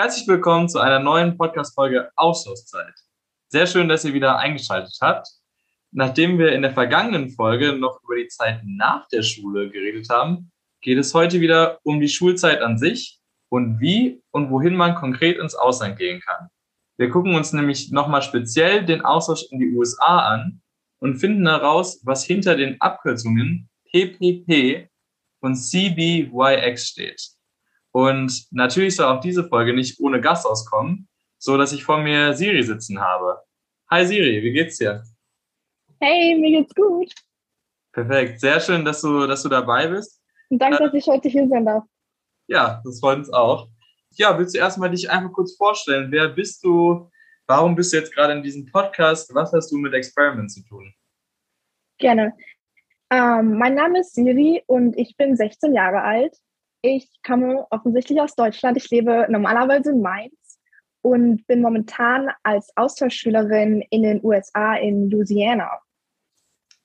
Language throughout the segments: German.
Herzlich willkommen zu einer neuen Podcast-Folge Austauschzeit. Sehr schön, dass ihr wieder eingeschaltet habt. Nachdem wir in der vergangenen Folge noch über die Zeit nach der Schule geredet haben, geht es heute wieder um die Schulzeit an sich und wie und wohin man konkret ins Ausland gehen kann. Wir gucken uns nämlich nochmal speziell den Austausch in die USA an und finden heraus, was hinter den Abkürzungen PPP und CBYX steht. Und natürlich soll auch diese Folge nicht ohne Gast auskommen, so dass ich vor mir Siri sitzen habe. Hi Siri, wie geht's dir? Hey, mir geht's gut. Perfekt, sehr schön, dass du, dass du dabei bist. Und danke, äh, dass ich heute hier sein darf. Ja, das freut uns auch. Ja, willst du erstmal dich einfach kurz vorstellen? Wer bist du? Warum bist du jetzt gerade in diesem Podcast? Was hast du mit Experiment zu tun? Gerne. Ähm, mein Name ist Siri und ich bin 16 Jahre alt. Ich komme offensichtlich aus Deutschland. Ich lebe normalerweise in Mainz und bin momentan als Austauschschülerin in den USA in Louisiana.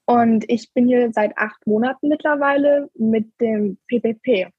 Und ich bin hier seit acht Monaten mittlerweile mit dem PPP.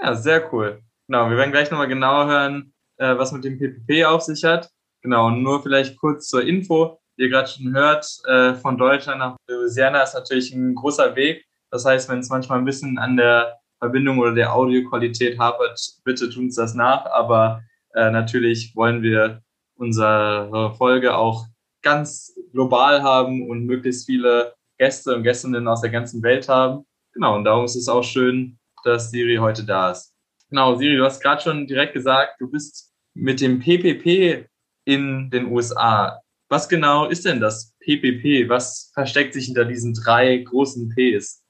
Ja, sehr cool. Genau, wir werden gleich nochmal genauer hören, äh, was mit dem PPP auf sich hat. Genau, und nur vielleicht kurz zur Info. Wie ihr gerade schon hört, äh, von Deutschland nach Louisiana ist natürlich ein großer Weg. Das heißt, wenn es manchmal ein bisschen an der Verbindung oder der Audioqualität hapert, bitte tun uns das nach. Aber äh, natürlich wollen wir unsere Folge auch ganz global haben und möglichst viele Gäste und Gästinnen aus der ganzen Welt haben. Genau, und darum ist es auch schön, dass Siri heute da ist. Genau, Siri, du hast gerade schon direkt gesagt, du bist mit dem PPP in den USA. Was genau ist denn das PPP? Was versteckt sich hinter diesen drei großen Ps?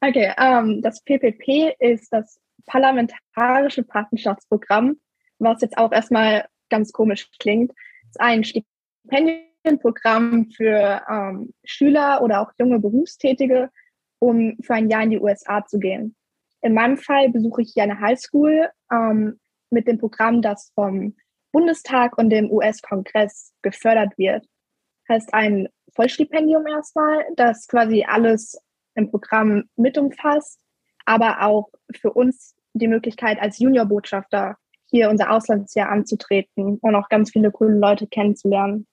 Okay, ähm, das PPP ist das Parlamentarische Partnerschaftsprogramm, was jetzt auch erstmal ganz komisch klingt. Es ist ein Stipendienprogramm für ähm, Schüler oder auch junge Berufstätige, um für ein Jahr in die USA zu gehen. In meinem Fall besuche ich hier eine Highschool ähm, mit dem Programm, das vom Bundestag und dem US-Kongress gefördert wird. Heißt ein Vollstipendium erstmal, das quasi alles im Programm mit umfasst, aber auch für uns die Möglichkeit, als Juniorbotschafter hier unser Auslandsjahr anzutreten und auch ganz viele coole Leute kennenzulernen.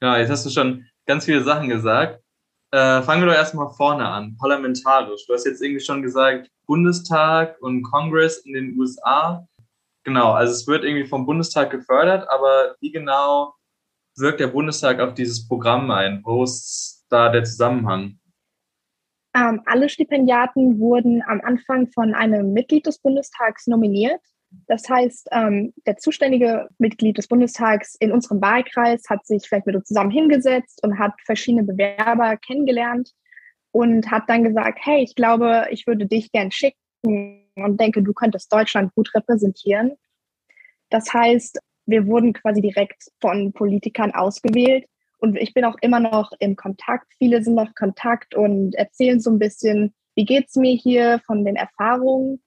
Ja, jetzt hast du schon ganz viele Sachen gesagt. Äh, fangen wir doch erstmal vorne an, parlamentarisch. Du hast jetzt irgendwie schon gesagt, Bundestag und Congress in den USA. Genau, also es wird irgendwie vom Bundestag gefördert, aber wie genau wirkt der Bundestag auf dieses Programm ein? Wo ist da der Zusammenhang? Ähm, alle Stipendiaten wurden am Anfang von einem Mitglied des Bundestags nominiert. Das heißt, ähm, der zuständige Mitglied des Bundestags in unserem Wahlkreis hat sich vielleicht mit uns zusammen hingesetzt und hat verschiedene Bewerber kennengelernt und hat dann gesagt, hey, ich glaube, ich würde dich gern schicken und denke, du könntest Deutschland gut repräsentieren. Das heißt, wir wurden quasi direkt von Politikern ausgewählt und ich bin auch immer noch im Kontakt. Viele sind noch Kontakt und erzählen so ein bisschen, wie geht's mir hier von den Erfahrungen.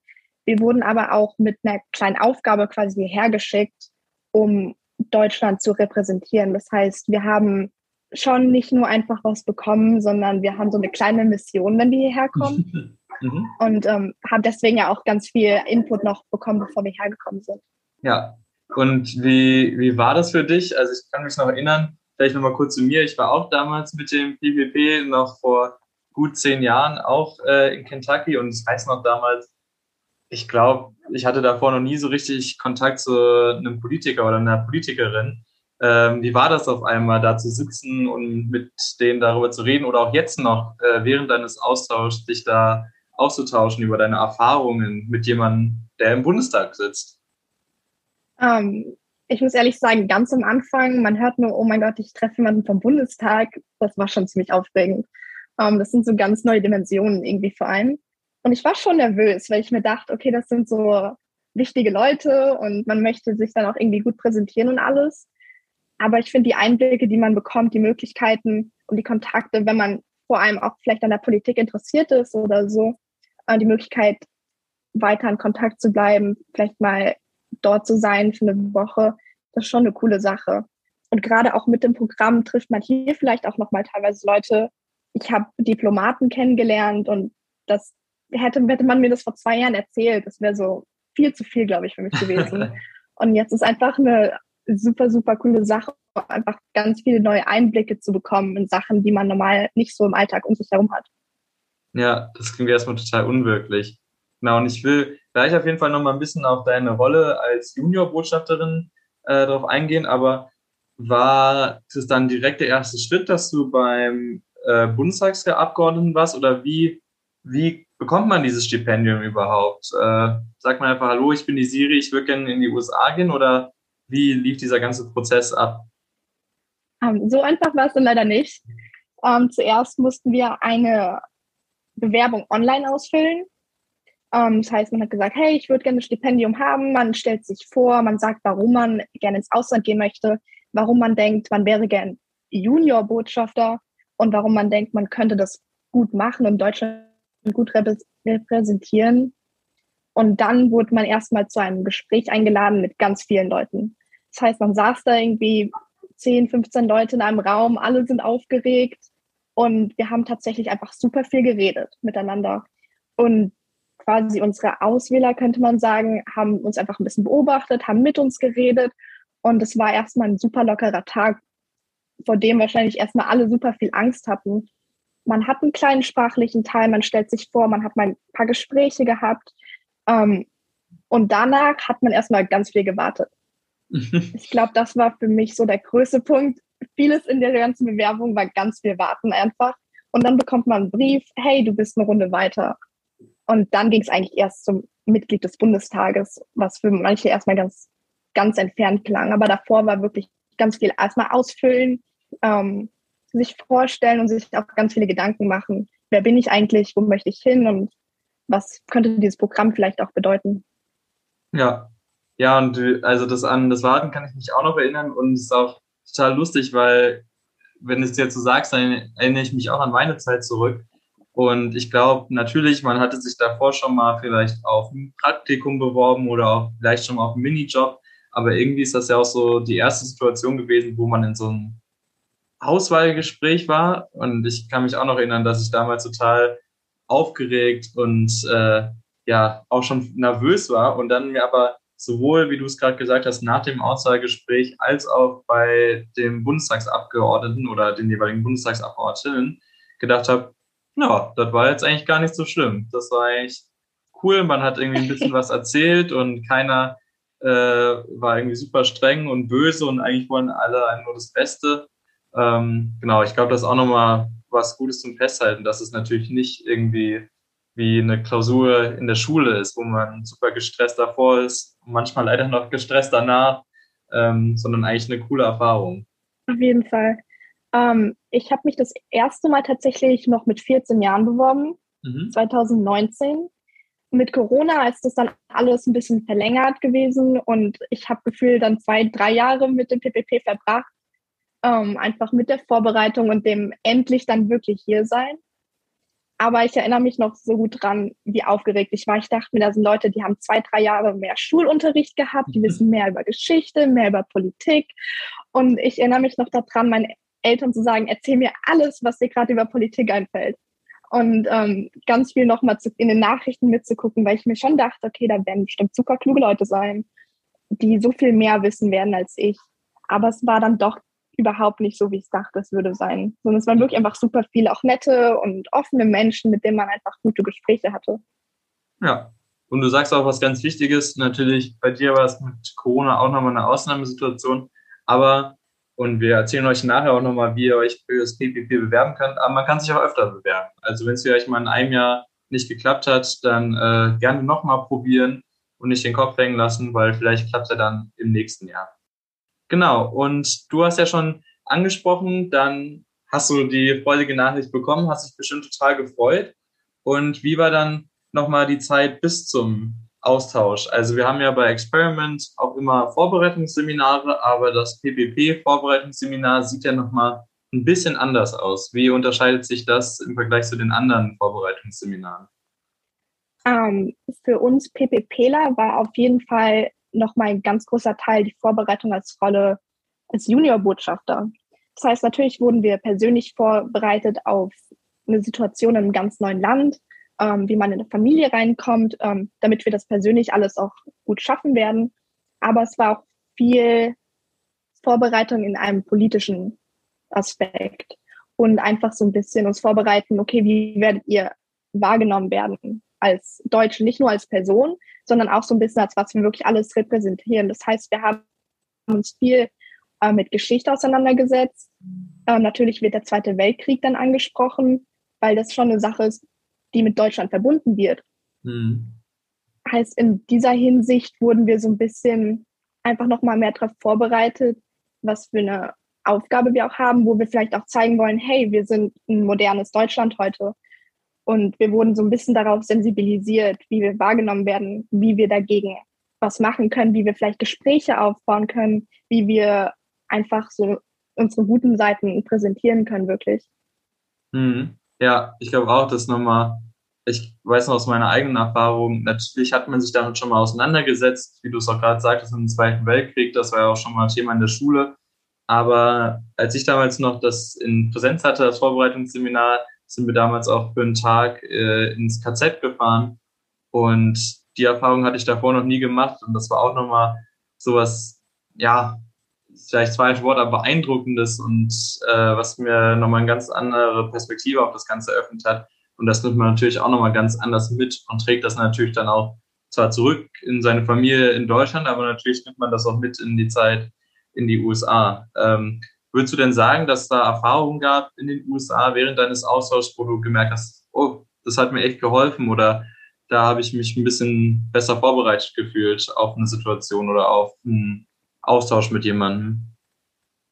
Wir wurden aber auch mit einer kleinen Aufgabe quasi hierher geschickt, um Deutschland zu repräsentieren. Das heißt, wir haben schon nicht nur einfach was bekommen, sondern wir haben so eine kleine Mission, wenn wir hierher kommen. Mhm. Und ähm, haben deswegen ja auch ganz viel Input noch bekommen, bevor wir hergekommen sind. Ja, und wie, wie war das für dich? Also ich kann mich noch erinnern, vielleicht nochmal kurz zu mir. Ich war auch damals mit dem PPP noch vor gut zehn Jahren auch äh, in Kentucky und ich weiß noch damals, ich glaube, ich hatte davor noch nie so richtig Kontakt zu einem Politiker oder einer Politikerin. Ähm, wie war das auf einmal, da zu sitzen und mit denen darüber zu reden oder auch jetzt noch äh, während deines Austauschs dich da auszutauschen über deine Erfahrungen mit jemandem, der im Bundestag sitzt? Ähm, ich muss ehrlich sagen, ganz am Anfang, man hört nur, oh mein Gott, ich treffe jemanden vom Bundestag. Das war schon ziemlich aufregend. Um, ähm, das sind so ganz neue Dimensionen irgendwie vor allem. Und ich war schon nervös, weil ich mir dachte, okay, das sind so wichtige Leute und man möchte sich dann auch irgendwie gut präsentieren und alles. Aber ich finde die Einblicke, die man bekommt, die Möglichkeiten und die Kontakte, wenn man vor allem auch vielleicht an der Politik interessiert ist oder so, äh, die Möglichkeit, weiter in Kontakt zu bleiben, vielleicht mal dort zu sein für eine Woche, das ist schon eine coole Sache. Und gerade auch mit dem Programm trifft man hier vielleicht auch nochmal teilweise Leute. Ich habe Diplomaten kennengelernt und das hätte, hätte man mir das vor zwei Jahren erzählt, das wäre so viel zu viel, glaube ich, für mich gewesen. Und jetzt ist einfach eine super, super coole Sache, einfach ganz viele neue Einblicke zu bekommen in Sachen, die man normal nicht so im Alltag um sich herum hat. Ja, das klingt erstmal total unwirklich. Genau, und ich will gleich auf jeden Fall nochmal ein bisschen auf deine Rolle als Juniorbotschafterin äh, darauf eingehen, aber war das dann direkt der erste Schritt, dass du beim äh, Bundestagsabgeordneten warst oder wie, wie bekommt man dieses Stipendium überhaupt? Äh, sagt man einfach, hallo, ich bin die Siri, ich würde gerne in die USA gehen oder wie lief dieser ganze Prozess ab? Ähm, so einfach war es dann leider nicht. Ähm, zuerst mussten wir eine Bewerbung online ausfüllen. Ähm, das heißt, man hat gesagt, hey, ich würde gerne ein Stipendium haben. Man stellt sich vor, man sagt, warum man gerne ins Ausland gehen möchte, warum man denkt, man wäre gern Junior-Botschafter und warum man denkt, man könnte das gut machen und Deutschland gut repräsentieren. Und dann wurde man erstmal zu einem Gespräch eingeladen mit ganz vielen Leuten. Das heißt, man saß da irgendwie 10, 15 Leute in einem Raum, alle sind aufgeregt und wir haben tatsächlich einfach super viel geredet miteinander. Und quasi unsere Auswähler, könnte man sagen, haben uns einfach ein bisschen beobachtet, haben mit uns geredet und es war erstmal ein super lockerer Tag, vor dem wahrscheinlich erstmal alle super viel Angst hatten. Man hat einen kleinen sprachlichen Teil, man stellt sich vor, man hat mal ein paar Gespräche gehabt. Ähm, und danach hat man erstmal ganz viel gewartet. ich glaube, das war für mich so der größte Punkt. Vieles in der ganzen Bewerbung war ganz viel Warten einfach. Und dann bekommt man einen Brief, hey, du bist eine Runde weiter. Und dann ging es eigentlich erst zum Mitglied des Bundestages, was für manche erstmal ganz ganz entfernt klang. Aber davor war wirklich ganz viel erstmal ausfüllen, ähm, sich vorstellen und sich auch ganz viele Gedanken machen. Wer bin ich eigentlich? Wo möchte ich hin? Und was könnte dieses Programm vielleicht auch bedeuten? Ja, ja, und also das an das Warten kann ich mich auch noch erinnern und es ist auch total lustig, weil wenn du es jetzt so sagst, dann erinnere ich mich auch an meine Zeit zurück. Und ich glaube, natürlich, man hatte sich davor schon mal vielleicht auf ein Praktikum beworben oder auch vielleicht schon mal auf einen Minijob. Aber irgendwie ist das ja auch so die erste Situation gewesen, wo man in so einem Auswahlgespräch war. Und ich kann mich auch noch erinnern, dass ich damals total aufgeregt und äh, ja auch schon nervös war. Und dann mir aber sowohl, wie du es gerade gesagt hast, nach dem Auswahlgespräch als auch bei dem Bundestagsabgeordneten oder den jeweiligen Bundestagsabgeordneten gedacht habe, ja, das war jetzt eigentlich gar nicht so schlimm. Das war eigentlich cool. Man hat irgendwie ein bisschen was erzählt und keiner äh, war irgendwie super streng und böse und eigentlich wollen alle nur das Beste. Ähm, genau, ich glaube, das ist auch nochmal was Gutes zum Festhalten, dass es natürlich nicht irgendwie wie eine Klausur in der Schule ist, wo man super gestresst davor ist, manchmal leider noch gestresst danach, ähm, sondern eigentlich eine coole Erfahrung. Auf jeden Fall. Ähm, ich habe mich das erste Mal tatsächlich noch mit 14 Jahren beworben, mhm. 2019 mit Corona ist das dann alles ein bisschen verlängert gewesen und ich habe gefühlt dann zwei, drei Jahre mit dem PPP verbracht, ähm, einfach mit der Vorbereitung und dem endlich dann wirklich hier sein. Aber ich erinnere mich noch so gut dran, wie aufgeregt ich war. Ich dachte mir, da sind Leute, die haben zwei, drei Jahre mehr Schulunterricht gehabt, die wissen mehr über Geschichte, mehr über Politik. Und ich erinnere mich noch daran, meinen Eltern zu sagen, erzähl mir alles, was dir gerade über Politik einfällt und ähm, ganz viel nochmal in den Nachrichten mitzugucken, weil ich mir schon dachte, okay, da werden bestimmt super kluge Leute sein, die so viel mehr wissen werden als ich. Aber es war dann doch überhaupt nicht so, wie ich dachte, es würde sein. Sondern es waren wirklich einfach super viele, auch nette und offene Menschen, mit denen man einfach gute Gespräche hatte. Ja, und du sagst auch was ganz Wichtiges. Natürlich, bei dir war es mit Corona auch nochmal eine Ausnahmesituation. Aber und wir erzählen euch nachher auch nochmal, wie ihr euch für das PPP bewerben könnt. Aber man kann sich auch öfter bewerben. Also wenn es vielleicht mal in einem Jahr nicht geklappt hat, dann äh, gerne nochmal probieren und nicht den Kopf hängen lassen, weil vielleicht klappt er dann im nächsten Jahr. Genau. Und du hast ja schon angesprochen, dann hast du die freudige Nachricht bekommen, hast dich bestimmt total gefreut. Und wie war dann nochmal die Zeit bis zum Austausch. Also wir haben ja bei Experiment auch immer Vorbereitungsseminare, aber das PPP-Vorbereitungsseminar sieht ja nochmal ein bisschen anders aus. Wie unterscheidet sich das im Vergleich zu den anderen Vorbereitungsseminaren? Um, ähm, für uns PPPler war auf jeden Fall nochmal ein ganz großer Teil die Vorbereitung als Rolle als Juniorbotschafter. Das heißt, natürlich wurden wir persönlich vorbereitet auf eine Situation in einem ganz neuen Land, ähm, wie man in eine Familie reinkommt, ähm, damit wir das persönlich alles auch gut schaffen werden. Aber es war auch viel Vorbereitung in einem politischen Aspekt und einfach so ein bisschen uns vorbereiten, okay, wie werdet ihr wahrgenommen werden als Deutsche, nicht nur als Person, sondern auch so ein bisschen als was wir wirklich alles repräsentieren. Das heißt, wir haben uns viel äh, mit Geschichte auseinandergesetzt. Äh, natürlich wird der Zweite Weltkrieg dann angesprochen, weil das schon eine Sache ist, die mit Deutschland verbunden wird. Mhm. Heißt, in dieser Hinsicht wurden wir so ein bisschen einfach nochmal mehr darauf vorbereitet, was für eine Aufgabe wir auch haben, wo wir vielleicht auch zeigen wollen, hey, wir sind ein modernes Deutschland heute. Und wir wurden so ein bisschen darauf sensibilisiert, wie wir wahrgenommen werden, wie wir dagegen was machen können, wie wir vielleicht Gespräche aufbauen können, wie wir einfach so unsere guten Seiten präsentieren können, wirklich. Mhm. Ja, ich glaube auch, dass nochmal, ich weiß noch aus meiner eigenen Erfahrung, natürlich hat man sich damit schon mal auseinandergesetzt, wie du es auch gerade sagtest, im Zweiten Weltkrieg, das war ja auch schon mal Thema in der Schule. Aber als ich damals noch das in Präsenz hatte, das Vorbereitungsseminar, sind wir damals auch für einen Tag äh, ins KZ gefahren. Und die Erfahrung hatte ich davor noch nie gemacht. Und das war auch nochmal sowas, ja, vielleicht das falsche Wort, aber beeindruckendes und äh, was mir nochmal eine ganz andere Perspektive auf das Ganze eröffnet hat. Und das nimmt man natürlich auch nochmal ganz anders mit und trägt das natürlich dann auch zwar zurück in seine Familie in Deutschland, aber natürlich nimmt man das auch mit in die Zeit in die USA. Ähm, würdest du denn sagen, dass da Erfahrungen gab in den USA während deines Austauschs, wo du gemerkt hast, oh, das hat mir echt geholfen oder da habe ich mich ein bisschen besser vorbereitet gefühlt auf eine Situation oder auf einen Austausch mit jemandem?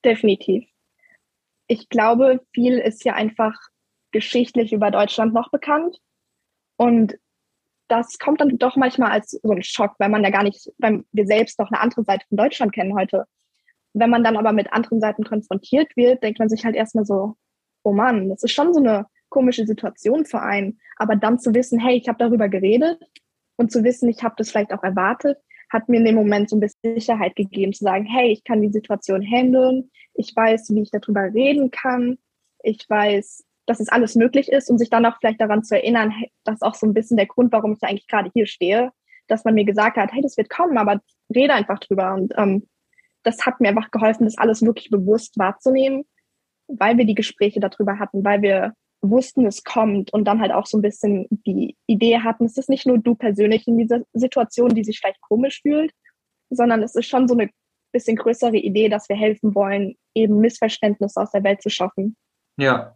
Definitiv. Ich glaube, viel ist ja einfach geschichtlich über Deutschland noch bekannt. Und das kommt dann doch manchmal als so ein Schock, weil man ja gar nicht, weil wir selbst noch eine andere Seite von Deutschland kennen heute. Wenn man dann aber mit anderen Seiten konfrontiert wird, denkt man sich halt erstmal so, oh Mann, das ist schon so eine komische Situation für einen. Aber dann zu wissen, hey, ich habe darüber geredet und zu wissen, ich habe das vielleicht auch erwartet, hat mir in dem Moment so ein bisschen Sicherheit gegeben, zu sagen, hey, ich kann die Situation handeln, ich weiß, wie ich darüber reden kann, ich weiß, dass es alles möglich ist. Und sich dann auch vielleicht daran zu erinnern, hey, das ist auch so ein bisschen der Grund, warum ich eigentlich gerade hier stehe, dass man mir gesagt hat, hey, das wird kommen, aber rede einfach drüber. Und ähm, das hat mir einfach geholfen, das alles wirklich bewusst wahrzunehmen, weil wir die Gespräche darüber hatten, weil wir wussten, es kommt und dann halt auch so ein bisschen die Idee hatten, es ist nicht nur du persönlich in dieser Situation, die sich vielleicht komisch fühlt, sondern es ist schon so eine bisschen größere Idee, dass wir helfen wollen, eben Missverständnisse aus der Welt zu schaffen. Ja,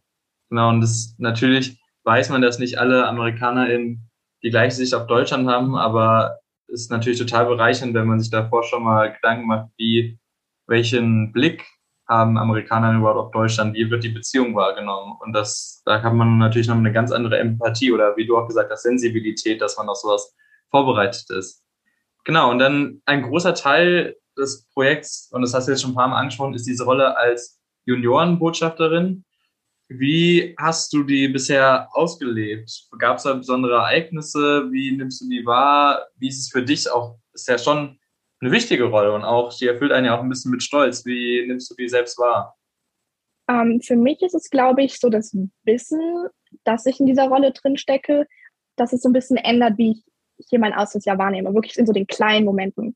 genau. Und das natürlich weiß man, dass nicht alle Amerikaner eben die gleiche Sicht auf Deutschland haben, aber es ist natürlich total bereichernd, wenn man sich davor schon mal Gedanken macht, wie welchen Blick haben Amerikaner überhaupt auf Deutschland, wie wird die Beziehung wahrgenommen? Und das, da hat man natürlich noch eine ganz andere Empathie oder wie du auch gesagt hast, Sensibilität, dass man auf sowas vorbereitet ist. Genau, und dann ein großer Teil des Projekts, und das hast du jetzt schon ein paar Mal angesprochen, ist diese Rolle als Juniorenbotschafterin. Wie hast du die bisher ausgelebt? Gab es da besondere Ereignisse? Wie nimmst du die wahr? Wie ist es für dich auch? Ist ja schon eine wichtige Rolle und auch, die erfüllt einen ja auch ein bisschen mit Stolz. Wie nimmst du die selbst wahr? Ähm, für mich ist es, glaube ich, so das Wissen, dass ich in dieser Rolle drin stecke, dass es so ein bisschen ändert, wie ich hier mein Auslandsjahr wahrnehme, wirklich in so den kleinen Momenten.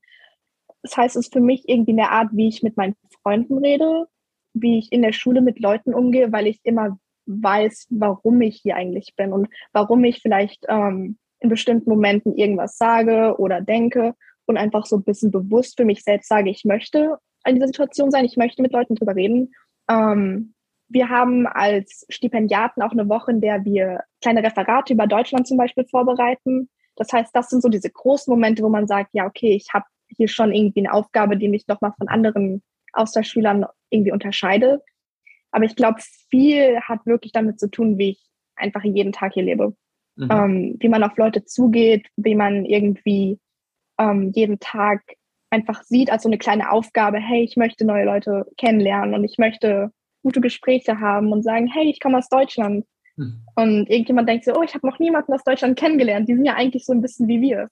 Das heißt, es ist für mich irgendwie eine Art, wie ich mit meinen Freunden rede, wie ich in der Schule mit Leuten umgehe, weil ich immer weiß, warum ich hier eigentlich bin und warum ich vielleicht ähm, in bestimmten Momenten irgendwas sage oder denke und einfach so ein bisschen bewusst für mich selbst sage, ich möchte in dieser Situation sein, ich möchte mit Leuten drüber reden. Ähm, wir haben als Stipendiaten auch eine Woche, in der wir kleine Referate über Deutschland zum Beispiel vorbereiten. Das heißt, das sind so diese großen Momente, wo man sagt, ja, okay, ich habe hier schon irgendwie eine Aufgabe, die mich nochmal von anderen Austauschschülern irgendwie unterscheidet. Aber ich glaube, viel hat wirklich damit zu tun, wie ich einfach jeden Tag hier lebe. Mhm. Ähm, wie man auf Leute zugeht, wie man irgendwie ähm, jeden Tag einfach sieht als so eine kleine Aufgabe, hey, ich möchte neue Leute kennenlernen und ich möchte gute Gespräche haben und sagen, hey, ich komme aus Deutschland. Hm. Und irgendjemand denkt so, oh, ich habe noch niemanden aus Deutschland kennengelernt. Die sind ja eigentlich so ein bisschen wie wir.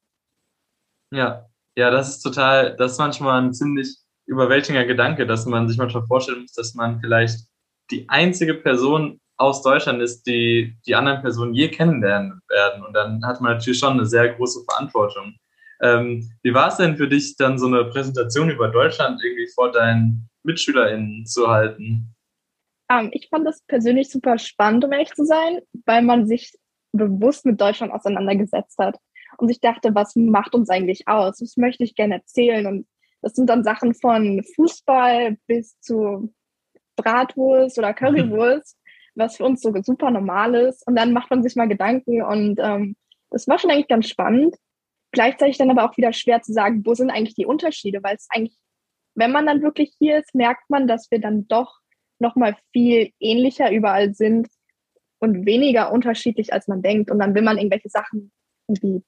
Ja, ja, das ist total, das ist manchmal ein ziemlich überwältigender Gedanke, dass man sich manchmal vorstellen muss, dass man vielleicht die einzige Person aus Deutschland ist, die die anderen Personen je kennenlernen werden. Und dann hat man natürlich schon eine sehr große Verantwortung. Ähm, wie war es denn für dich, dann so eine Präsentation über Deutschland irgendwie vor deinen MitschülerInnen zu halten? Ähm, ich fand das persönlich super spannend, um ehrlich zu sein, weil man sich bewusst mit Deutschland auseinandergesetzt hat und sich dachte, was macht uns eigentlich aus? Was möchte ich gerne erzählen? Und das sind dann Sachen von Fußball bis zu Bratwurst oder Currywurst, was für uns so super normal ist. Und dann macht man sich mal Gedanken und ähm, das war schon eigentlich ganz spannend. Gleichzeitig dann aber auch wieder schwer zu sagen, wo sind eigentlich die Unterschiede, weil es eigentlich, wenn man dann wirklich hier ist, merkt man, dass wir dann doch nochmal viel ähnlicher überall sind und weniger unterschiedlich, als man denkt. Und dann will man irgendwelche Sachen irgendwie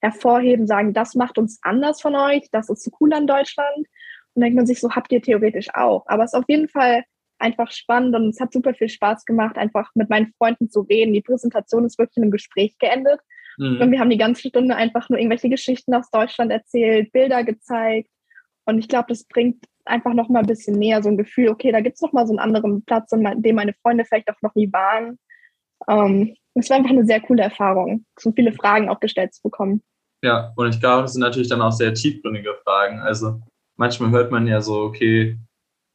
hervorheben, sagen, das macht uns anders von euch, das ist so cool an Deutschland. Und dann denkt man sich so, habt ihr theoretisch auch. Aber es ist auf jeden Fall einfach spannend und es hat super viel Spaß gemacht, einfach mit meinen Freunden zu reden. Die Präsentation ist wirklich in einem Gespräch geendet. Mhm. Und wir haben die ganze Stunde einfach nur irgendwelche Geschichten aus Deutschland erzählt, Bilder gezeigt. Und ich glaube, das bringt einfach noch mal ein bisschen näher so ein Gefühl, okay, da gibt es noch mal so einen anderen Platz, in dem meine Freunde vielleicht auch noch nie waren. Ähm, es war einfach eine sehr coole Erfahrung, so viele Fragen auch gestellt zu bekommen. Ja, und ich glaube, das sind natürlich dann auch sehr tiefgründige Fragen. Also manchmal hört man ja so, okay,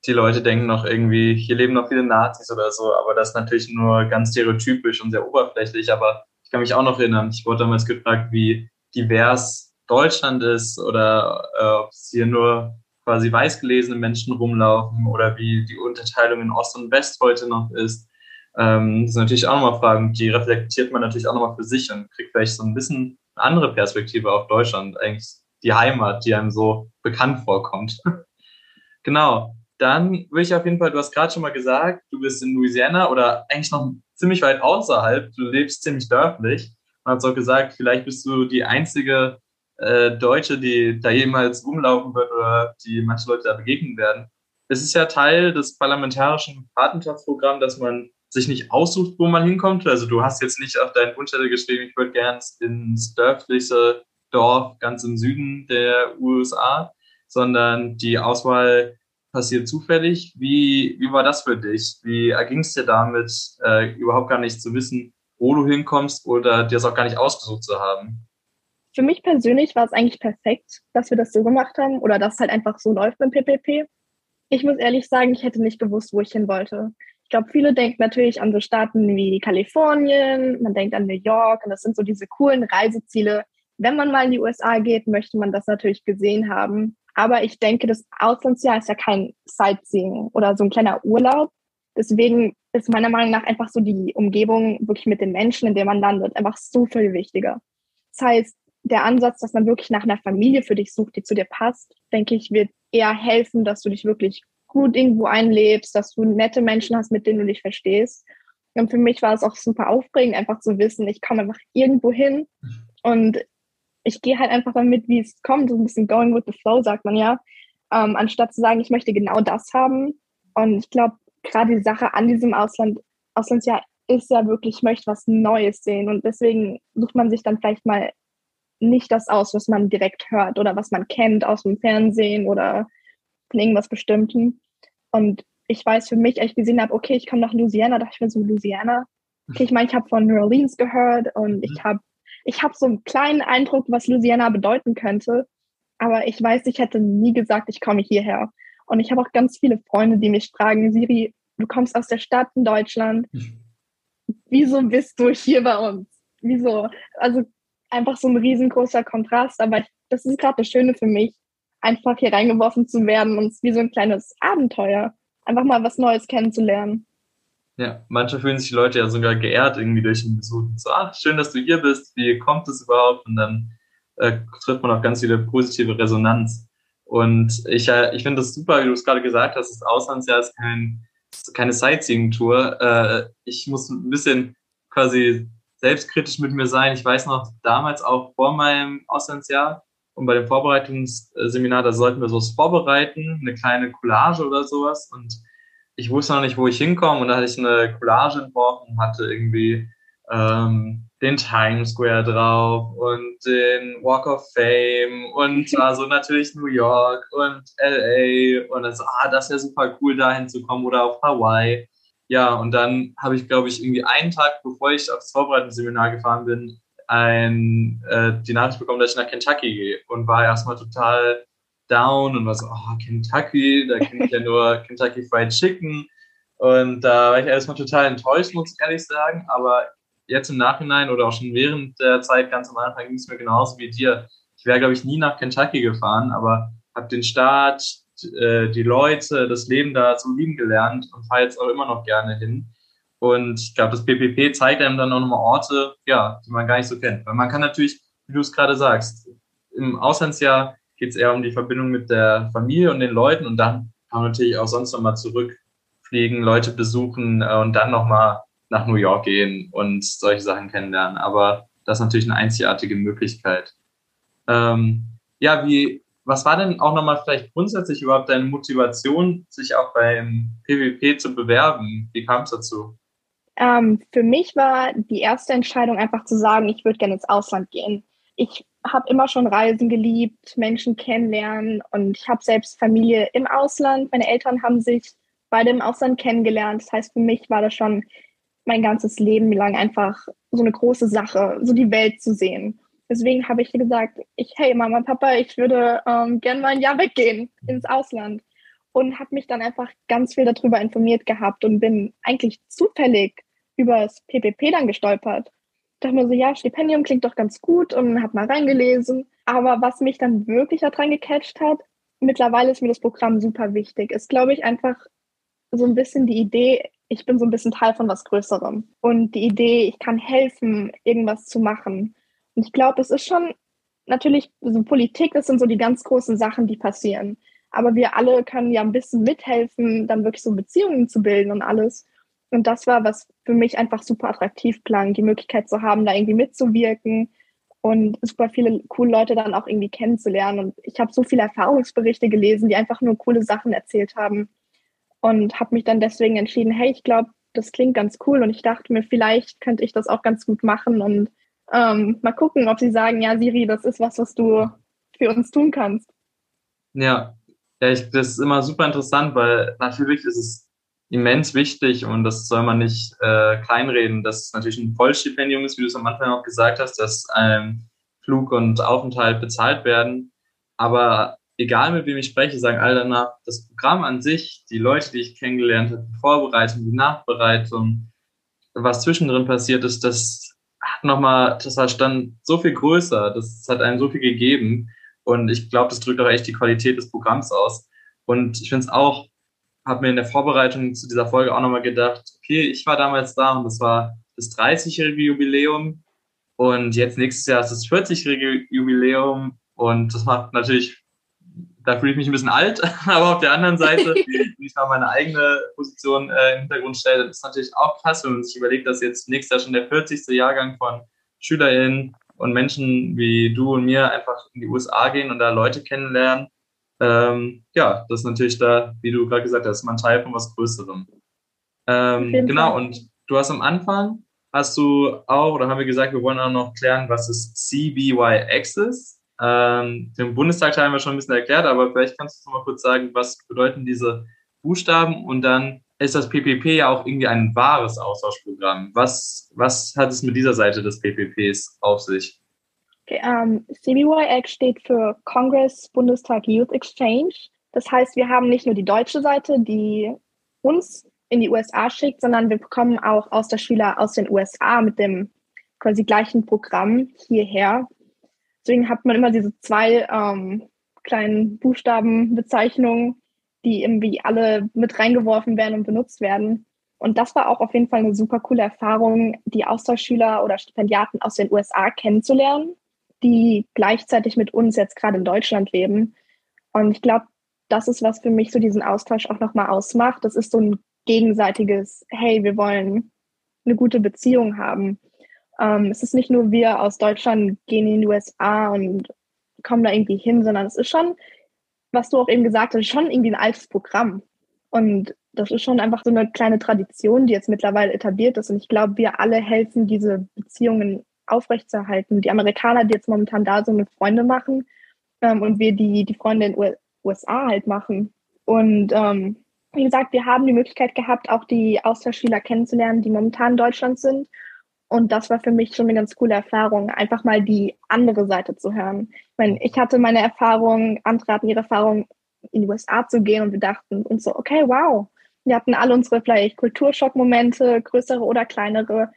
die Leute denken noch irgendwie, hier leben noch viele Nazis oder so, aber das ist natürlich nur ganz stereotypisch und sehr oberflächlich. Aber ich kann mich auch noch erinnern, ich wurde damals gefragt, wie divers Deutschland ist oder äh, ob es hier nur quasi weißgelesene Menschen rumlaufen oder wie die Unterteilung in Ost und West heute noch ist. Ähm, das sind natürlich auch nochmal Fragen, die reflektiert man natürlich auch nochmal für sich und kriegt vielleicht so ein bisschen eine andere Perspektive auf Deutschland, eigentlich die Heimat, die einem so bekannt vorkommt. genau. Dann würde ich auf jeden Fall, du hast gerade schon mal gesagt, du bist in Louisiana oder eigentlich noch ziemlich weit außerhalb, du lebst ziemlich dörflich. Man hat auch gesagt, vielleicht bist du die einzige äh, Deutsche, die da jemals rumlaufen wird oder die manche Leute da begegnen werden. Es ist ja Teil des parlamentarischen Patenschaftsprogramms, dass man sich nicht aussucht, wo man hinkommt. Also du hast jetzt nicht auf deinen Wunschzettel geschrieben, ich würde gern ins dörfliche Dorf ganz im Süden der USA, sondern die Auswahl passiert zufällig. Wie, wie war das für dich? Wie erging es dir damit, äh, überhaupt gar nicht zu wissen, wo du hinkommst oder dir es auch gar nicht ausgesucht zu haben? Für mich persönlich war es eigentlich perfekt, dass wir das so gemacht haben oder dass es halt einfach so läuft beim PPP. Ich muss ehrlich sagen, ich hätte nicht gewusst, wo ich hin wollte. Ich glaube, viele denken natürlich an so Staaten wie Kalifornien, man denkt an New York und das sind so diese coolen Reiseziele. Wenn man mal in die USA geht, möchte man das natürlich gesehen haben. Aber ich denke, das Auslandsjahr ist ja kein Sightseeing oder so ein kleiner Urlaub. Deswegen ist meiner Meinung nach einfach so die Umgebung wirklich mit den Menschen, in der man landet, einfach so viel wichtiger. Das heißt, der Ansatz, dass man wirklich nach einer Familie für dich sucht, die zu dir passt, denke ich, wird eher helfen, dass du dich wirklich gut irgendwo einlebst, dass du nette Menschen hast, mit denen du dich verstehst. Und für mich war es auch super aufregend, einfach zu wissen, ich komme einfach irgendwo hin und ich gehe halt einfach damit, wie es kommt, so ein bisschen going with the flow, sagt man ja, ähm, anstatt zu sagen, ich möchte genau das haben. Und ich glaube, gerade die Sache an diesem Ausland, Auslandsjahr ist ja wirklich, ich möchte was Neues sehen. Und deswegen sucht man sich dann vielleicht mal nicht das aus, was man direkt hört oder was man kennt aus dem Fernsehen oder von irgendwas Bestimmten. Und ich weiß für mich, als ich gesehen habe, okay, ich komme nach Louisiana, dachte ich mir so, Louisiana. Okay, ich meine, ich habe von New Orleans gehört und ich mhm. habe ich hab so einen kleinen Eindruck, was Louisiana bedeuten könnte. Aber ich weiß, ich hätte nie gesagt, ich komme hierher. Und ich habe auch ganz viele Freunde, die mich fragen, Siri, du kommst aus der Stadt in Deutschland. Mhm. Wieso bist du hier bei uns? Wieso? Also einfach so ein riesengroßer Kontrast. Aber das ist gerade das Schöne für mich, einfach hier reingeworfen zu werden und es wie so ein kleines Abenteuer, einfach mal was Neues kennenzulernen. Ja, manchmal fühlen sich die Leute ja sogar geehrt irgendwie durch den Besuch. So, ach, schön, dass du hier bist, wie kommt es überhaupt? Und dann äh, trifft man auch ganz viele positive Resonanz. Und ich, äh, ich finde das super, wie du es gerade gesagt hast, das Auslandsjahr ist kein, keine Sightseeing-Tour. Äh, ich muss ein bisschen quasi selbstkritisch mit mir sein. Ich weiß noch, damals auch vor meinem Auslandsjahr, und bei dem Vorbereitungsseminar, da sollten wir sowas vorbereiten, eine kleine Collage oder sowas. Und ich wusste noch nicht, wo ich hinkomme. Und da hatte ich eine Collage entworfen, hatte irgendwie ähm, den Times Square drauf und den Walk of Fame und also natürlich New York und LA und dann so, ah, das wäre super cool, da hinzukommen oder auf Hawaii. ja, und dann habe ich, glaube ich, irgendwie einen Tag, bevor ich aufs Vorbereitungsseminar gefahren bin, ein, äh, die Nachricht bekommen, dass ich nach Kentucky gehe und war erstmal total down und war so, oh, Kentucky, da kenne ich ja nur Kentucky Fried Chicken. Und da war ich erstmal total enttäuscht, muss ich ehrlich sagen. Aber jetzt im Nachhinein oder auch schon während der Zeit ganz am Anfang ging es mir genauso wie dir. Ich wäre, glaube ich, nie nach Kentucky gefahren, aber habe den Staat, äh, die Leute, das Leben da so lieben gelernt und fahre jetzt auch immer noch gerne hin. Und ich glaube, das PPP zeigt einem dann auch nochmal Orte, ja, die man gar nicht so kennt. Weil man kann natürlich, wie du es gerade sagst, im Auslandsjahr geht es eher um die Verbindung mit der Familie und den Leuten und dann kann man natürlich auch sonst nochmal zurückfliegen, Leute besuchen äh, und dann nochmal nach New York gehen und solche Sachen kennenlernen. Aber das ist natürlich eine einzigartige Möglichkeit. Ähm, ja, wie, was war denn auch nochmal vielleicht grundsätzlich überhaupt deine Motivation, sich auch beim PWP zu bewerben? Wie kam es dazu? Ähm, für mich war die erste Entscheidung einfach zu sagen, ich würde gerne ins Ausland gehen. Ich habe immer schon Reisen geliebt, Menschen kennenlernen und ich habe selbst Familie im Ausland. Meine Eltern haben sich beide im Ausland kennengelernt. Das heißt, für mich war das schon mein ganzes Leben lang einfach so eine große Sache, so die Welt zu sehen. Deswegen habe ich gesagt, ich, hey Mama, Papa, ich würde ähm, gerne mal ein Jahr weggehen ins Ausland und habe mich dann einfach ganz viel darüber informiert gehabt und bin eigentlich zufällig über das PPP dann gestolpert. Dachte mir so, ja, Stipendium klingt doch ganz gut und habe mal reingelesen. Aber was mich dann wirklich daran gecatcht hat, mittlerweile ist mir das Programm super wichtig, ist, glaube ich, einfach so ein bisschen die Idee, ich bin so ein bisschen Teil von was Größerem. Und die Idee, ich kann helfen, irgendwas zu machen. Und ich glaube, es ist schon natürlich so Politik, das sind so die ganz großen Sachen, die passieren. Aber wir alle können ja ein bisschen mithelfen, dann wirklich so Beziehungen zu bilden und alles. Und das war, was für mich einfach super attraktiv klang, die Möglichkeit zu haben, da irgendwie mitzuwirken und super viele coole Leute dann auch irgendwie kennenzulernen. Und ich habe so viele Erfahrungsberichte gelesen, die einfach nur coole Sachen erzählt haben und habe mich dann deswegen entschieden, hey, ich glaube, das klingt ganz cool und ich dachte mir, vielleicht könnte ich das auch ganz gut machen und ähm, mal gucken, ob sie sagen, ja, Siri, das ist was, was du für uns tun kannst. Ja, ja ich, das ist immer super interessant, weil natürlich ist es immens wichtig und das soll man nicht äh, kleinreden, dass es natürlich ein Vollstipendium ist, wie du es am Anfang auch gesagt hast, dass ähm, Flug und Aufenthalt bezahlt werden. Aber egal mit wem ich spreche, sagen alle danach, das Programm an sich, die Leute, die ich kennengelernt habe, die Vorbereitung, die Nachbereitung, was zwischendrin passiert ist, das hat nochmal, das war stand so viel größer, das hat einem so viel gegeben. Und ich glaube, das drückt auch echt die Qualität des Programms aus. Und ich finde es auch, habe mir in der Vorbereitung zu dieser Folge auch nochmal gedacht, okay, ich war damals da und das war das 30-jährige Jubiläum. Und jetzt nächstes Jahr ist das 40-jährige Jubiläum. Und das macht natürlich da fühle ich mich ein bisschen alt, aber auf der anderen Seite, wenn ich mal meine eigene Position äh, im Hintergrund stelle, ist natürlich auch krass, wenn man sich überlegt, dass jetzt nächstes Jahr schon der 40. Jahrgang von SchülerInnen und Menschen wie du und mir einfach in die USA gehen und da Leute kennenlernen. Ähm, ja, das ist natürlich da, wie du gerade gesagt hast, man Teil von was Größerem. Ähm, genau, und du hast am Anfang, hast du auch, oder haben wir gesagt, wir wollen auch noch klären, was ist CBYX ist. Ähm, den Bundestag haben wir schon ein bisschen erklärt, aber vielleicht kannst du noch mal kurz sagen, was bedeuten diese Buchstaben und dann ist das PPP ja auch irgendwie ein wahres Austauschprogramm. Was, was hat es mit dieser Seite des PPPs auf sich? Ähm, CBYX steht für Congress Bundestag Youth Exchange. Das heißt, wir haben nicht nur die deutsche Seite, die uns in die USA schickt, sondern wir bekommen auch aus der Schüler aus den USA mit dem quasi gleichen Programm hierher Deswegen hat man immer diese zwei ähm, kleinen Buchstabenbezeichnungen, die irgendwie alle mit reingeworfen werden und benutzt werden. Und das war auch auf jeden Fall eine super coole Erfahrung, die Austauschschüler oder Stipendiaten aus den USA kennenzulernen, die gleichzeitig mit uns jetzt gerade in Deutschland leben. Und ich glaube, das ist, was für mich so diesen Austausch auch nochmal ausmacht. Das ist so ein gegenseitiges, hey, wir wollen eine gute Beziehung haben. Ähm, es ist nicht nur wir aus Deutschland gehen in die USA und kommen da irgendwie hin, sondern es ist schon, was du auch eben gesagt hast, schon irgendwie ein altes Programm. Und das ist schon einfach so eine kleine Tradition, die jetzt mittlerweile etabliert ist. Und ich glaube, wir alle helfen, diese Beziehungen aufrechtzuerhalten. Die Amerikaner, die jetzt momentan da so eine Freunde machen ähm, und wir die, die Freunde in den USA halt machen. Und ähm, wie gesagt, wir haben die Möglichkeit gehabt, auch die Austauschschüler kennenzulernen, die momentan in Deutschland sind. Und das war für mich schon eine ganz coole Erfahrung, einfach mal die andere Seite zu hören. Ich meine, ich hatte meine Erfahrung, andere hatten ihre Erfahrung, in die USA zu gehen und wir dachten uns so, okay, wow. Wir hatten alle unsere vielleicht Kulturschockmomente, größere oder kleinere.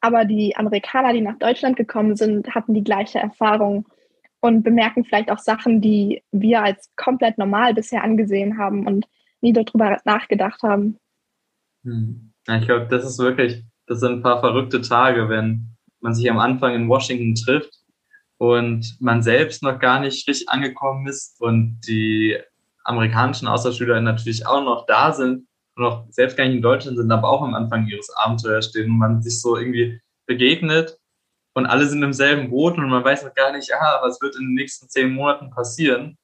Aber die Amerikaner, die nach Deutschland gekommen sind, hatten die gleiche Erfahrung und bemerken vielleicht auch Sachen, die wir als komplett normal bisher angesehen haben und nie darüber nachgedacht haben. Hm. Ja, ich glaube, das ist wirklich, das sind ein paar verrückte Tage, wenn man sich am Anfang in Washington trifft und man selbst noch gar nicht richtig angekommen ist und die amerikanischen Austauschschüler natürlich auch noch da sind und auch selbst gar nicht in Deutschland sind, aber auch am Anfang ihres Abenteuers stehen und man sich so irgendwie begegnet und alle sind im selben Boot und man weiß noch gar nicht, ah, was wird in den nächsten zehn Monaten passieren.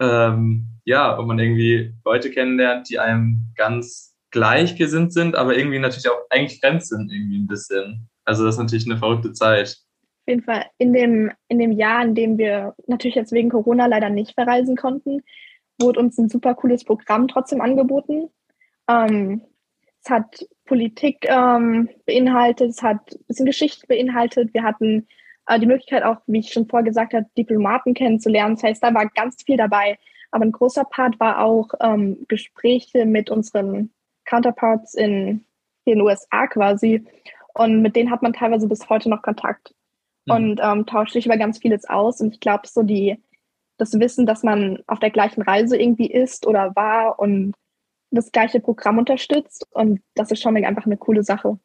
Ähm, ja, und man irgendwie Leute kennenlernt, die einem ganz gleichgesinnt sind, aber irgendwie natürlich auch eigentlich fremd sind irgendwie ein bisschen. Also das ist natürlich eine verrückte Zeit. Auf jeden Fall. In dem, in dem Jahr, in dem wir natürlich jetzt wegen Corona leider nicht verreisen konnten, wurde uns ein super cooles Programm trotzdem angeboten. Ähm, es hat Politik ähm, beinhaltet, es hat ein bisschen Geschichte beinhaltet. Wir hatten äh, die Möglichkeit auch, wie ich schon vorher gesagt habe, Diplomaten kennenzulernen. Das heißt, da war ganz viel dabei. Aber ein großer Part war auch ähm, Gespräche mit unseren Counterparts in den USA quasi. Und mit denen hat man teilweise bis heute noch Kontakt mhm. und ähm, tauscht sich über ganz vieles aus. Und ich glaube, so die, das Wissen, dass man auf der gleichen Reise irgendwie ist oder war und das gleiche Programm unterstützt. Und das ist schon einfach eine coole Sache.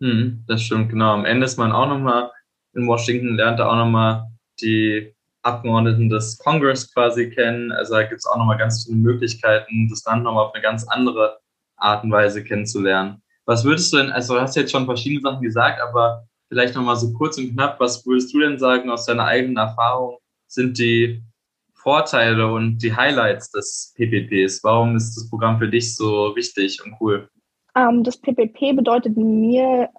Mhm, das stimmt, genau. Am Ende ist man auch nochmal in Washington, lernt da auch nochmal die Abgeordneten des Congress quasi kennen. Also da gibt es auch nochmal ganz viele Möglichkeiten, das Land nochmal auf eine ganz andere Art und Weise kennenzulernen. Was würdest du denn, also du hast jetzt schon verschiedene Sachen gesagt, aber vielleicht nochmal so kurz und knapp, was würdest du denn sagen aus deiner eigenen Erfahrung sind die Vorteile und die Highlights des PPPs? Warum ist das Programm für dich so wichtig und cool? Ähm, das PPP bedeutet mir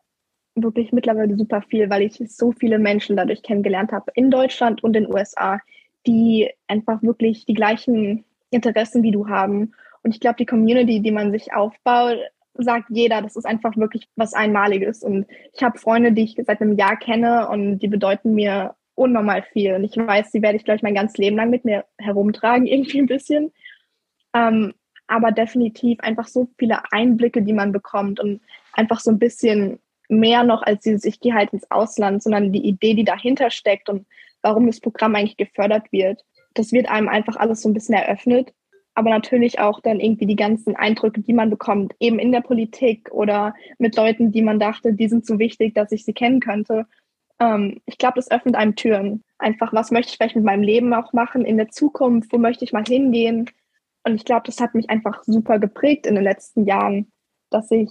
wirklich mittlerweile super viel, weil ich so viele Menschen dadurch kennengelernt habe in Deutschland und in den USA, die einfach wirklich die gleichen Interessen wie du haben. Und ich glaube, die Community, die man sich aufbaut, sagt jeder, das ist einfach wirklich was Einmaliges. Und ich habe Freunde, die ich seit einem Jahr kenne und die bedeuten mir unnormal viel. Und ich weiß, die werde ich, glaube ich, mein ganzes Leben lang mit mir herumtragen, irgendwie ein bisschen. Ähm, aber definitiv einfach so viele Einblicke, die man bekommt und einfach so ein bisschen mehr noch als dieses, ich gehe halt ins Ausland, sondern die Idee, die dahinter steckt und warum das Programm eigentlich gefördert wird. Das wird einem einfach alles so ein bisschen eröffnet. Aber natürlich auch dann irgendwie die ganzen Eindrücke, die man bekommt, eben in der Politik oder mit Leuten, die man dachte, die sind so wichtig, dass ich sie kennen könnte. Ähm, ich glaube, das öffnet einem Türen. Einfach, was möchte ich vielleicht mit meinem Leben auch machen in der Zukunft? Wo möchte ich mal hingehen? Und ich glaube, das hat mich einfach super geprägt in den letzten Jahren, dass ich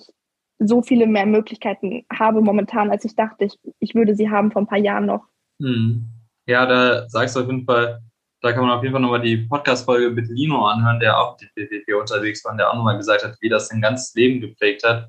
so viele mehr Möglichkeiten habe momentan, als ich dachte, ich, ich würde sie haben vor ein paar Jahren noch. Hm. Ja, da sagst du auf jeden Fall, da kann man auf jeden Fall nochmal die Podcast-Folge mit Lino anhören, der auch die PPP unterwegs war und der auch nochmal gesagt hat, wie das sein ganzes Leben geprägt hat.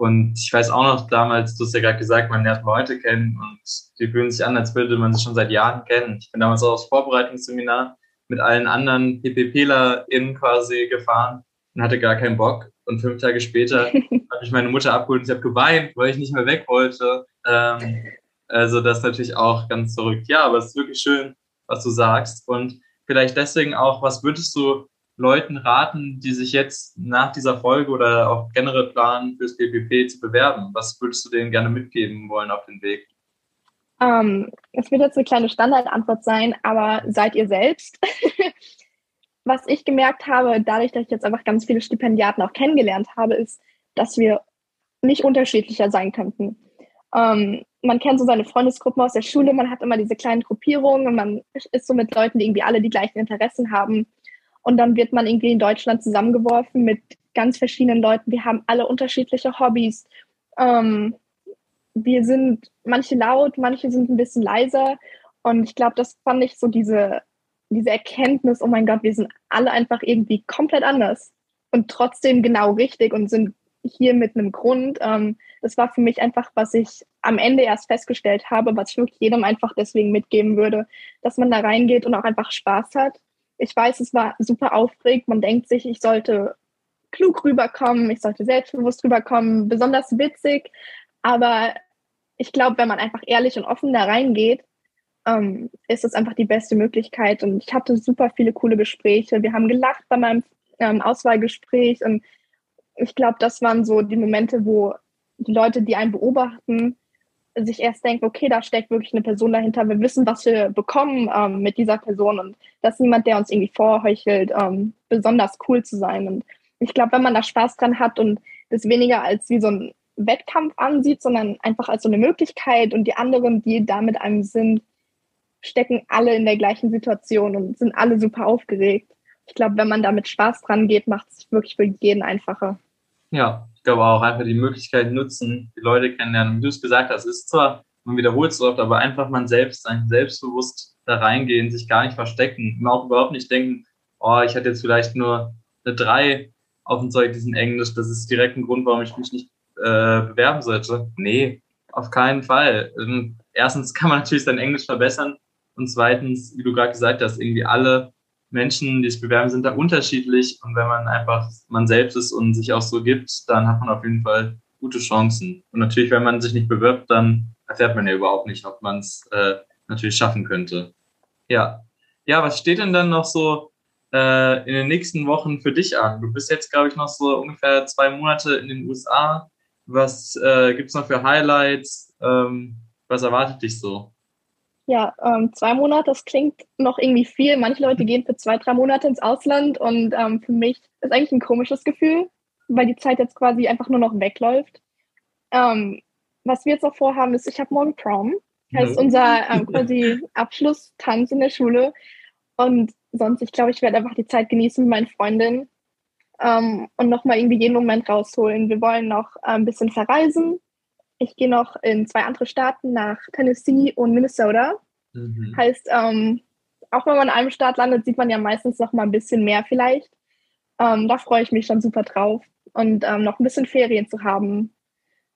Und ich weiß auch noch damals, du hast ja gerade gesagt, man lernt man heute kennen und die fühlen sich an, als würde man sie schon seit Jahren kennen. Ich bin damals auch aufs Vorbereitungsseminar mit allen anderen PPPlerInnen quasi gefahren und hatte gar keinen Bock. Und fünf Tage später habe ich meine Mutter abgeholt und ich habe geweint, weil ich nicht mehr weg wollte. Ähm, also das ist natürlich auch ganz verrückt. Ja, aber es ist wirklich schön, was du sagst. Und vielleicht deswegen auch, was würdest du Leuten raten, die sich jetzt nach dieser Folge oder auch generell planen, fürs PPP zu bewerben? Was würdest du denen gerne mitgeben wollen auf den Weg? Ähm, es wird jetzt eine kleine Standardantwort sein, aber seid ihr selbst. Was ich gemerkt habe, dadurch, dass ich jetzt einfach ganz viele Stipendiaten auch kennengelernt habe, ist, dass wir nicht unterschiedlicher sein könnten. Ähm, man kennt so seine Freundesgruppen aus der Schule, man hat immer diese kleinen Gruppierungen und man ist so mit Leuten, die irgendwie alle die gleichen Interessen haben. Und dann wird man irgendwie in Deutschland zusammengeworfen mit ganz verschiedenen Leuten. Wir haben alle unterschiedliche Hobbys. Ähm, wir sind manche laut, manche sind ein bisschen leiser. Und ich glaube, das fand ich so diese, diese Erkenntnis, oh mein Gott, wir sind alle einfach irgendwie komplett anders und trotzdem genau richtig und sind hier mit einem Grund. Ähm, das war für mich einfach, was ich am Ende erst festgestellt habe, was ich wirklich jedem einfach deswegen mitgeben würde, dass man da reingeht und auch einfach Spaß hat. Ich weiß, es war super aufregend. Man denkt sich, ich sollte klug rüberkommen, ich sollte selbstbewusst rüberkommen, besonders witzig. Aber ich glaube, wenn man einfach ehrlich und offen da reingeht, ähm, ist es einfach die beste Möglichkeit. Und ich hatte super viele coole Gespräche. Wir haben gelacht bei meinem ähm, Auswahlgespräch und ich glaube, das waren so die Momente, wo die Leute, die einen beobachten, sich erst denken, okay, da steckt wirklich eine Person dahinter. Wir wissen, was wir bekommen ähm, mit dieser Person und das ist niemand, der uns irgendwie vorheuchelt, ähm, besonders cool zu sein. Und ich glaube, wenn man da Spaß dran hat und das weniger als wie so ein Wettkampf ansieht, sondern einfach als so eine Möglichkeit und die anderen, die da mit einem sind, stecken alle in der gleichen Situation und sind alle super aufgeregt. Ich glaube, wenn man da mit Spaß dran geht, macht es wirklich für jeden einfacher. Ja, ich glaube auch einfach die Möglichkeit nutzen, die Leute kennenlernen. Wie du es gesagt hast, ist zwar, man wiederholt es oft, aber einfach man selbst sein, selbstbewusst da reingehen, sich gar nicht verstecken und auch überhaupt nicht denken, oh, ich hatte jetzt vielleicht nur eine 3 auf dem Zeug, diesen Englisch, das ist direkt ein Grund, warum ich mich nicht äh, bewerben sollte. Nee, auf keinen Fall. Ähm, erstens kann man natürlich sein Englisch verbessern und zweitens, wie du gerade gesagt hast, irgendwie alle Menschen, die sich bewerben, sind da unterschiedlich. Und wenn man einfach man selbst ist und sich auch so gibt, dann hat man auf jeden Fall gute Chancen. Und natürlich, wenn man sich nicht bewirbt, dann erfährt man ja überhaupt nicht, ob man es äh, natürlich schaffen könnte. Ja. Ja, was steht denn dann noch so äh, in den nächsten Wochen für dich an? Du bist jetzt, glaube ich, noch so ungefähr zwei Monate in den USA. Was äh, gibt es noch für Highlights? Ähm, was erwartet dich so? Ja, ähm, zwei Monate, das klingt noch irgendwie viel. Manche Leute gehen für zwei, drei Monate ins Ausland und ähm, für mich ist eigentlich ein komisches Gefühl, weil die Zeit jetzt quasi einfach nur noch wegläuft. Ähm, was wir jetzt auch vorhaben, ist, ich habe morgen Prom. Heißt ja. unser ähm, quasi Abschlusstanz in der Schule. Und sonst, ich glaube, ich werde einfach die Zeit genießen mit meinen Freundinnen ähm, und nochmal irgendwie jeden Moment rausholen. Wir wollen noch äh, ein bisschen verreisen ich gehe noch in zwei andere Staaten nach Tennessee und Minnesota. Mhm. Heißt, ähm, auch wenn man in einem Staat landet, sieht man ja meistens noch mal ein bisschen mehr vielleicht. Ähm, da freue ich mich schon super drauf und ähm, noch ein bisschen Ferien zu haben.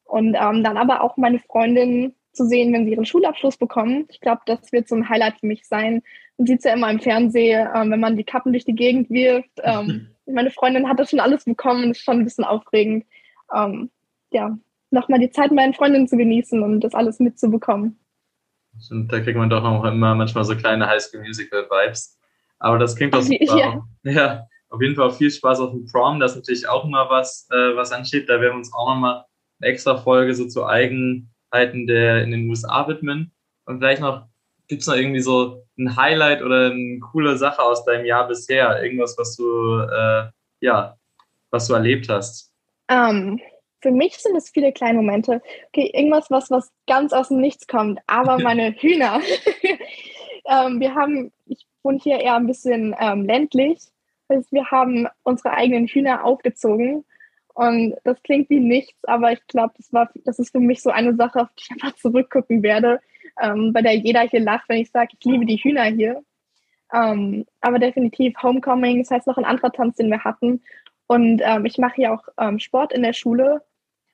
Und ähm, dann aber auch meine Freundin zu sehen, wenn sie ihren Schulabschluss bekommen. Ich glaube, das wird so ein Highlight für mich sein. Man sieht es ja immer im Fernsehen, ähm, wenn man die Kappen durch die Gegend wirft. Ähm, meine Freundin hat das schon alles bekommen, das ist schon ein bisschen aufregend. ja, nochmal die Zeit mit meinen Freundinnen zu genießen und das alles mitzubekommen. Und da kriegt man doch noch immer manchmal so kleine Highschool Musical Vibes. Aber das klingt doch super. Ja. ja. auf jeden Fall viel Spaß auf dem Prom. Das ist natürlich auch immer was, äh, was ansteht. Da werden wir uns auch nochmal eine extra Folge so zu Eigenheiten der in den USA widmen. Und vielleicht noch, gibt es noch irgendwie so ein Highlight oder eine coole Sache aus deinem Jahr bisher? Irgendwas, was du, äh, ja, was du erlebt hast? Um, ähm, für mich sind es viele kleine Momente. Okay, irgendwas, was, was ganz aus dem Nichts kommt, aber meine Hühner. ähm, wir haben, ich wohne hier eher ein bisschen ähm, ländlich. Also wir haben unsere eigenen Hühner aufgezogen. Und das klingt wie nichts, aber ich glaube, das war, das ist für mich so eine Sache, auf die ich einfach zurückgucken werde, ähm, bei der jeder hier lacht, wenn ich sage, ich liebe die Hühner hier. Ähm, aber definitiv Homecoming, das heißt noch ein anderer Tanz, den wir hatten. Und ähm, ich mache ja auch ähm, Sport in der Schule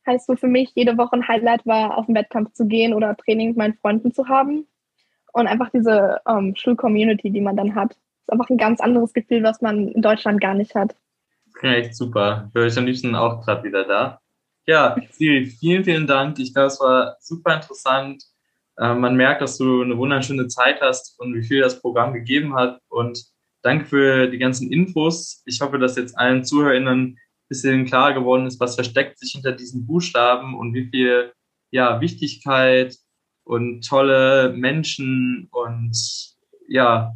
heißt so für mich, jede Woche ein Highlight war, auf den Wettkampf zu gehen oder Training mit meinen Freunden zu haben. Und einfach diese ähm, Schul-Community, die man dann hat. Ist einfach ein ganz anderes Gefühl, was man in Deutschland gar nicht hat. Ja, echt super. Ich am liebsten auch gerade wieder da. Ja, Siri, vielen, vielen Dank. Ich glaube, es war super interessant. Äh, man merkt, dass du eine wunderschöne Zeit hast und wie viel das Programm gegeben hat. Und danke für die ganzen Infos. Ich hoffe, dass jetzt allen ZuhörerInnen bisschen klar geworden ist, was versteckt sich hinter diesen Buchstaben und wie viel ja, Wichtigkeit und tolle Menschen und ja,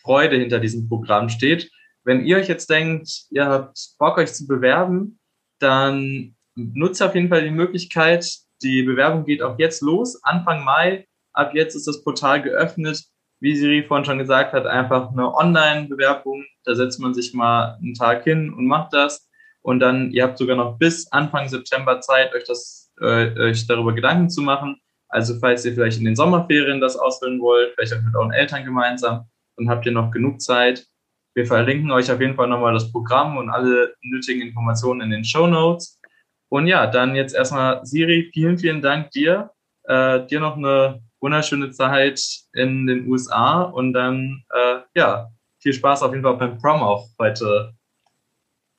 Freude hinter diesem Programm steht. Wenn ihr euch jetzt denkt, ihr habt Bock, euch zu bewerben, dann nutzt auf jeden Fall die Möglichkeit. Die Bewerbung geht auch jetzt los, Anfang Mai. Ab jetzt ist das Portal geöffnet. Wie Siri vorhin schon gesagt hat, einfach eine Online-Bewerbung. Da setzt man sich mal einen Tag hin und macht das. Und dann, ihr habt sogar noch bis Anfang September Zeit, euch das, äh, euch darüber Gedanken zu machen. Also falls ihr vielleicht in den Sommerferien das ausfüllen wollt, vielleicht auch mit euren Eltern gemeinsam, dann habt ihr noch genug Zeit. Wir verlinken euch auf jeden Fall nochmal das Programm und alle nötigen Informationen in den Show Notes. Und ja, dann jetzt erstmal Siri, vielen, vielen Dank dir. Äh, dir noch eine wunderschöne Zeit in den USA und dann, äh, ja, viel Spaß auf jeden Fall beim Prom auch heute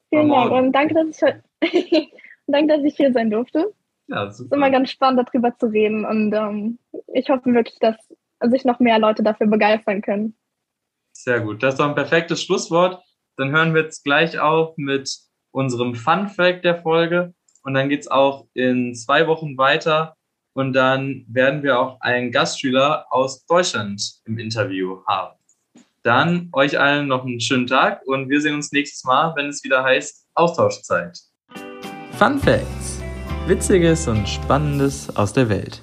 Vielen Dank und danke, dass ich, danke, dass ich hier sein durfte. Ja, super. Es ist immer ganz spannend, darüber zu reden und ähm, ich hoffe wirklich, dass sich noch mehr Leute dafür begeistern können. Sehr gut. Das ist doch ein perfektes Schlusswort. Dann hören wir jetzt gleich auf mit unserem Fun Fact der Folge und dann geht es auch in zwei Wochen weiter und dann werden wir auch einen Gastschüler aus Deutschland im Interview haben. Dann euch allen noch einen schönen Tag und wir sehen uns nächstes Mal, wenn es wieder heißt Austauschzeit. Fun Facts. Witziges und Spannendes aus der Welt.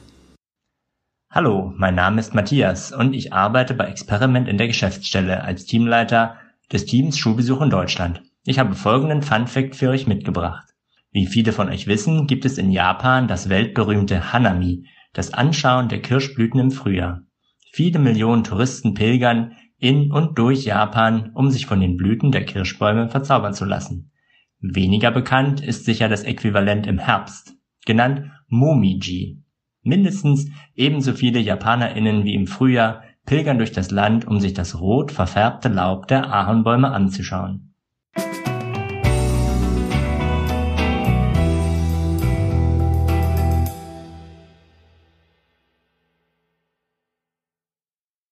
Hallo, mein Name ist Matthias und ich arbeite bei Experiment in der Geschäftsstelle als Teamleiter des Teams Schulbesuch in Deutschland. Ich habe folgenden Fun Fact für euch mitgebracht. Wie viele von euch wissen, gibt es in Japan das weltberühmte Hanami, das Anschauen der Kirschblüten im Frühjahr. Viele Millionen Touristen pilgern in und durch Japan, um sich von den Blüten der Kirschbäume verzaubern zu lassen. Weniger bekannt ist sicher das Äquivalent im Herbst, genannt Momiji. Mindestens ebenso viele JapanerInnen wie im Frühjahr pilgern durch das Land, um sich das rot verfärbte Laub der Ahornbäume anzuschauen.